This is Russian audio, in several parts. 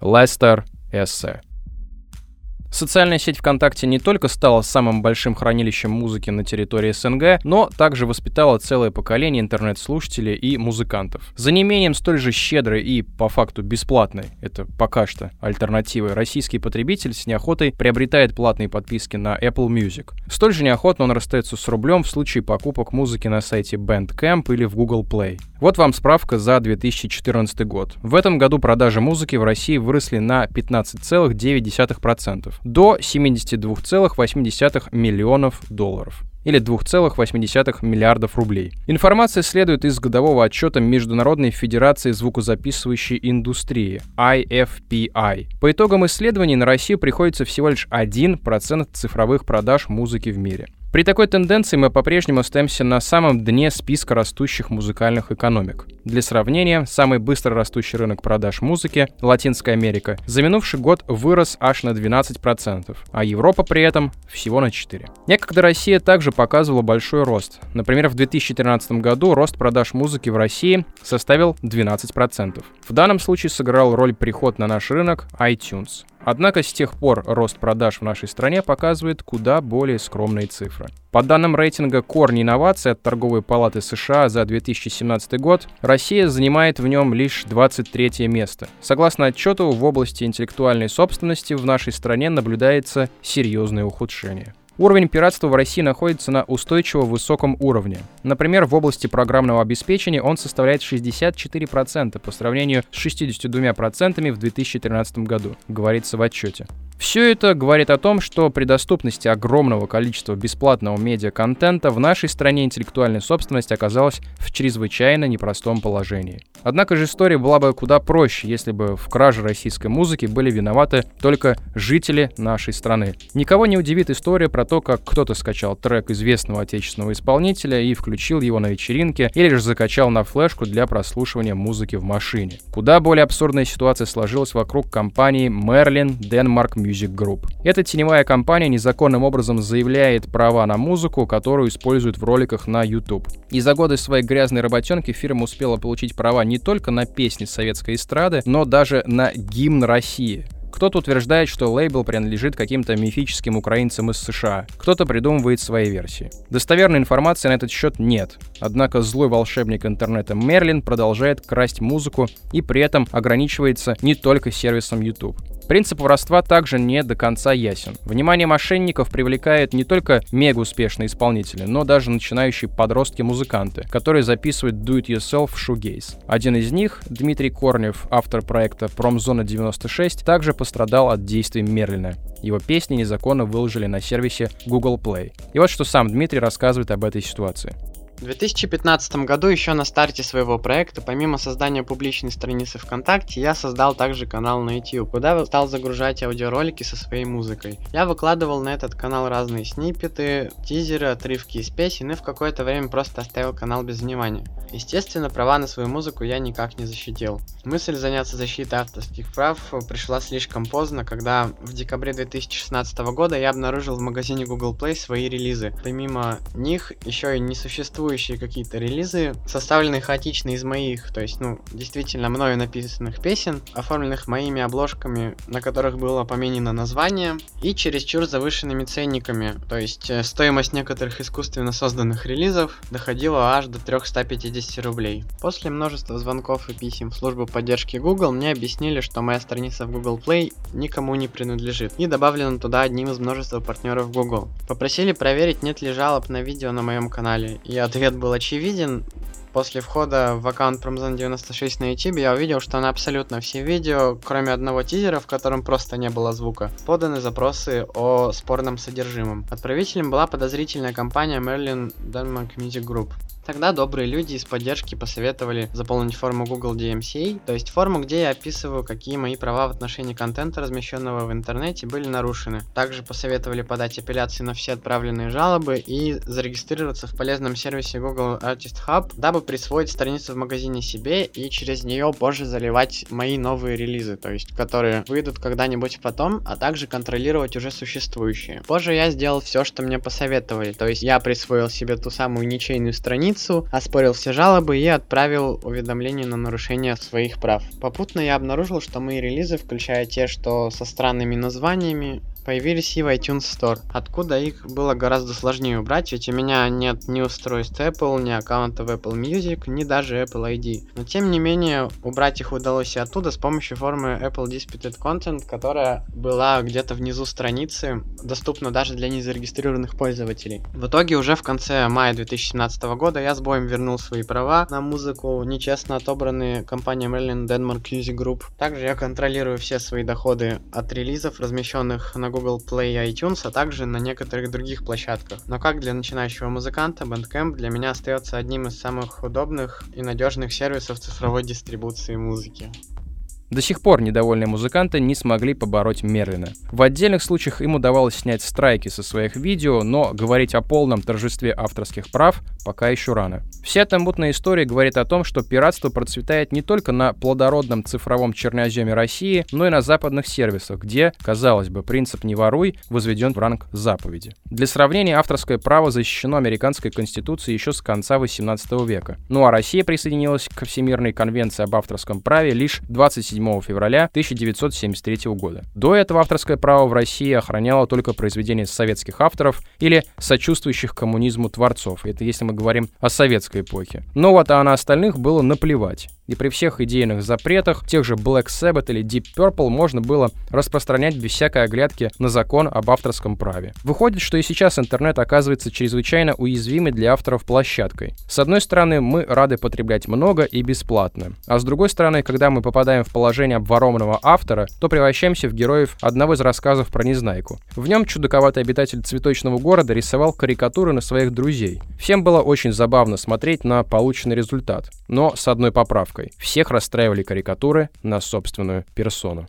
Лестер Эссе. Социальная сеть ВКонтакте не только стала самым большим хранилищем музыки на территории СНГ, но также воспитала целое поколение интернет-слушателей и музыкантов. За неимением столь же щедрой и, по факту, бесплатной, это пока что альтернативы, российский потребитель с неохотой приобретает платные подписки на Apple Music. Столь же неохотно он расстается с рублем в случае покупок музыки на сайте Bandcamp или в Google Play. Вот вам справка за 2014 год. В этом году продажи музыки в России выросли на 15,9% до 72,8 миллионов долларов или 2,8 миллиардов рублей. Информация следует из годового отчета Международной Федерации звукозаписывающей индустрии IFPI. По итогам исследований на Россию приходится всего лишь 1% цифровых продаж музыки в мире. При такой тенденции мы по-прежнему остаемся на самом дне списка растущих музыкальных экономик. Для сравнения, самый быстро растущий рынок продаж музыки — Латинская Америка. За минувший год вырос аж на 12%, а Европа при этом всего на 4%. Некогда Россия также показывала большой рост. Например, в 2013 году рост продаж музыки в России составил 12%. В данном случае сыграл роль приход на наш рынок iTunes — Однако с тех пор рост продаж в нашей стране показывает куда более скромные цифры. По данным рейтинга Корни инноваций от Торговой палаты США за 2017 год, Россия занимает в нем лишь 23 место. Согласно отчету, в области интеллектуальной собственности в нашей стране наблюдается серьезное ухудшение. Уровень пиратства в России находится на устойчиво высоком уровне. Например, в области программного обеспечения он составляет 64% по сравнению с 62% в 2013 году, говорится в отчете. Все это говорит о том, что при доступности огромного количества бесплатного медиа-контента в нашей стране интеллектуальная собственность оказалась в чрезвычайно непростом положении. Однако же история была бы куда проще, если бы в краже российской музыки были виноваты только жители нашей страны. Никого не удивит история про то, как кто-то скачал трек известного отечественного исполнителя и включил его на вечеринке, или же закачал на флешку для прослушивания музыки в машине. Куда более абсурдная ситуация сложилась вокруг компании Merlin Denmark Music Group. Эта теневая компания незаконным образом заявляет права на музыку, которую используют в роликах на YouTube. И за годы своей грязной работенки фирма успела получить права не только на песни советской эстрады, но даже на гимн России. Кто-то утверждает, что лейбл принадлежит каким-то мифическим украинцам из США. Кто-то придумывает свои версии. Достоверной информации на этот счет нет. Однако злой волшебник интернета Мерлин продолжает красть музыку и при этом ограничивается не только сервисом YouTube. Принцип воровства также не до конца ясен. Внимание мошенников привлекает не только мега успешные исполнители, но даже начинающие подростки-музыканты, которые записывают do-it-yourself shoegaze. Один из них, Дмитрий Корнев, автор проекта Промзона 96, также пострадал от действий Мерлина. Его песни незаконно выложили на сервисе Google Play. И вот что сам Дмитрий рассказывает об этой ситуации. В 2015 году, еще на старте своего проекта, помимо создания публичной страницы ВКонтакте, я создал также канал на YouTube, куда стал загружать аудиоролики со своей музыкой. Я выкладывал на этот канал разные сниппеты, тизеры, отрывки из песен и в какое-то время просто оставил канал без внимания. Естественно, права на свою музыку я никак не защитил. Мысль заняться защитой авторских прав пришла слишком поздно, когда в декабре 2016 года я обнаружил в магазине Google Play свои релизы. Помимо них еще и не существует существующие какие-то релизы, составленные хаотично из моих, то есть, ну, действительно мною написанных песен, оформленных моими обложками, на которых было поменено название, и чересчур завышенными ценниками, то есть э, стоимость некоторых искусственно созданных релизов доходила аж до 350 рублей. После множества звонков и писем в службу поддержки Google мне объяснили, что моя страница в Google Play никому не принадлежит и добавлена туда одним из множества партнеров Google. Попросили проверить, нет ли жалоб на видео на моем канале, и от ответ был очевиден. После входа в аккаунт Pромзон96 на YouTube я увидел, что на абсолютно все видео, кроме одного тизера, в котором просто не было звука, поданы запросы о спорном содержимом. Отправителем была подозрительная компания Merlin Denmark Music Group. Тогда добрые люди из поддержки посоветовали заполнить форму Google DMCA, то есть форму, где я описываю, какие мои права в отношении контента, размещенного в интернете, были нарушены. Также посоветовали подать апелляции на все отправленные жалобы и зарегистрироваться в полезном сервисе Google Artist Hub, дабы присвоить страницу в магазине себе и через нее позже заливать мои новые релизы, то есть которые выйдут когда-нибудь потом, а также контролировать уже существующие. Позже я сделал все, что мне посоветовали, то есть я присвоил себе ту самую ничейную страницу, страницу, оспорил все жалобы и отправил уведомление на нарушение своих прав. Попутно я обнаружил, что мои релизы, включая те, что со странными названиями, появились и в iTunes Store, откуда их было гораздо сложнее убрать, ведь у меня нет ни устройств Apple, ни аккаунта в Apple Music, ни даже Apple ID. Но тем не менее, убрать их удалось и оттуда с помощью формы Apple Disputed Content, которая была где-то внизу страницы, доступна даже для незарегистрированных пользователей. В итоге уже в конце мая 2017 года я с боем вернул свои права на музыку, нечестно отобранные компанией Maryland Denmark Music Group. Также я контролирую все свои доходы от релизов, размещенных на Google Play и iTunes, а также на некоторых других площадках. Но как для начинающего музыканта, Bandcamp для меня остается одним из самых удобных и надежных сервисов цифровой дистрибуции музыки. До сих пор недовольные музыканты не смогли побороть Мерлина. В отдельных случаях им удавалось снять страйки со своих видео, но говорить о полном торжестве авторских прав пока еще рано. Вся эта мутная история говорит о том, что пиратство процветает не только на плодородном цифровом черноземе России, но и на западных сервисах, где, казалось бы, принцип «не воруй» возведен в ранг заповеди. Для сравнения, авторское право защищено американской конституцией еще с конца 18 века. Ну а Россия присоединилась к Всемирной конвенции об авторском праве лишь 27 7 февраля 1973 года. До этого авторское право в России охраняло только произведения советских авторов или сочувствующих коммунизму творцов. Это если мы говорим о советской эпохе. Но вот а на остальных было наплевать. И при всех идейных запретах, тех же Black Sabbath или Deep Purple, можно было распространять без всякой оглядки на закон об авторском праве. Выходит, что и сейчас интернет оказывается чрезвычайно уязвимой для авторов площадкой. С одной стороны, мы рады потреблять много и бесплатно, а с другой стороны, когда мы попадаем в положение обворованного автора, то превращаемся в героев одного из рассказов про Незнайку. В нем чудаковатый обитатель цветочного города рисовал карикатуры на своих друзей. Всем было очень забавно смотреть на полученный результат, но с одной поправкой. Всех расстраивали карикатуры на собственную персону.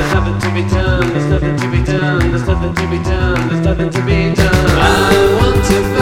There's nothing to be done. There's nothing to be done. There's nothing to be done. There's nothing to be done. I want to.